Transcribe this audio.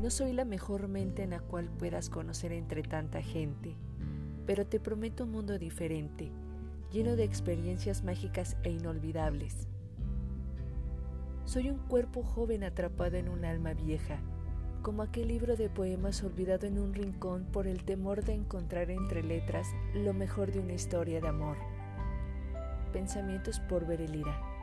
No soy la mejor mente en la cual puedas conocer entre tanta gente, pero te prometo un mundo diferente, lleno de experiencias mágicas e inolvidables. Soy un cuerpo joven atrapado en un alma vieja, como aquel libro de poemas olvidado en un rincón por el temor de encontrar entre letras lo mejor de una historia de amor. Pensamientos por Berelira.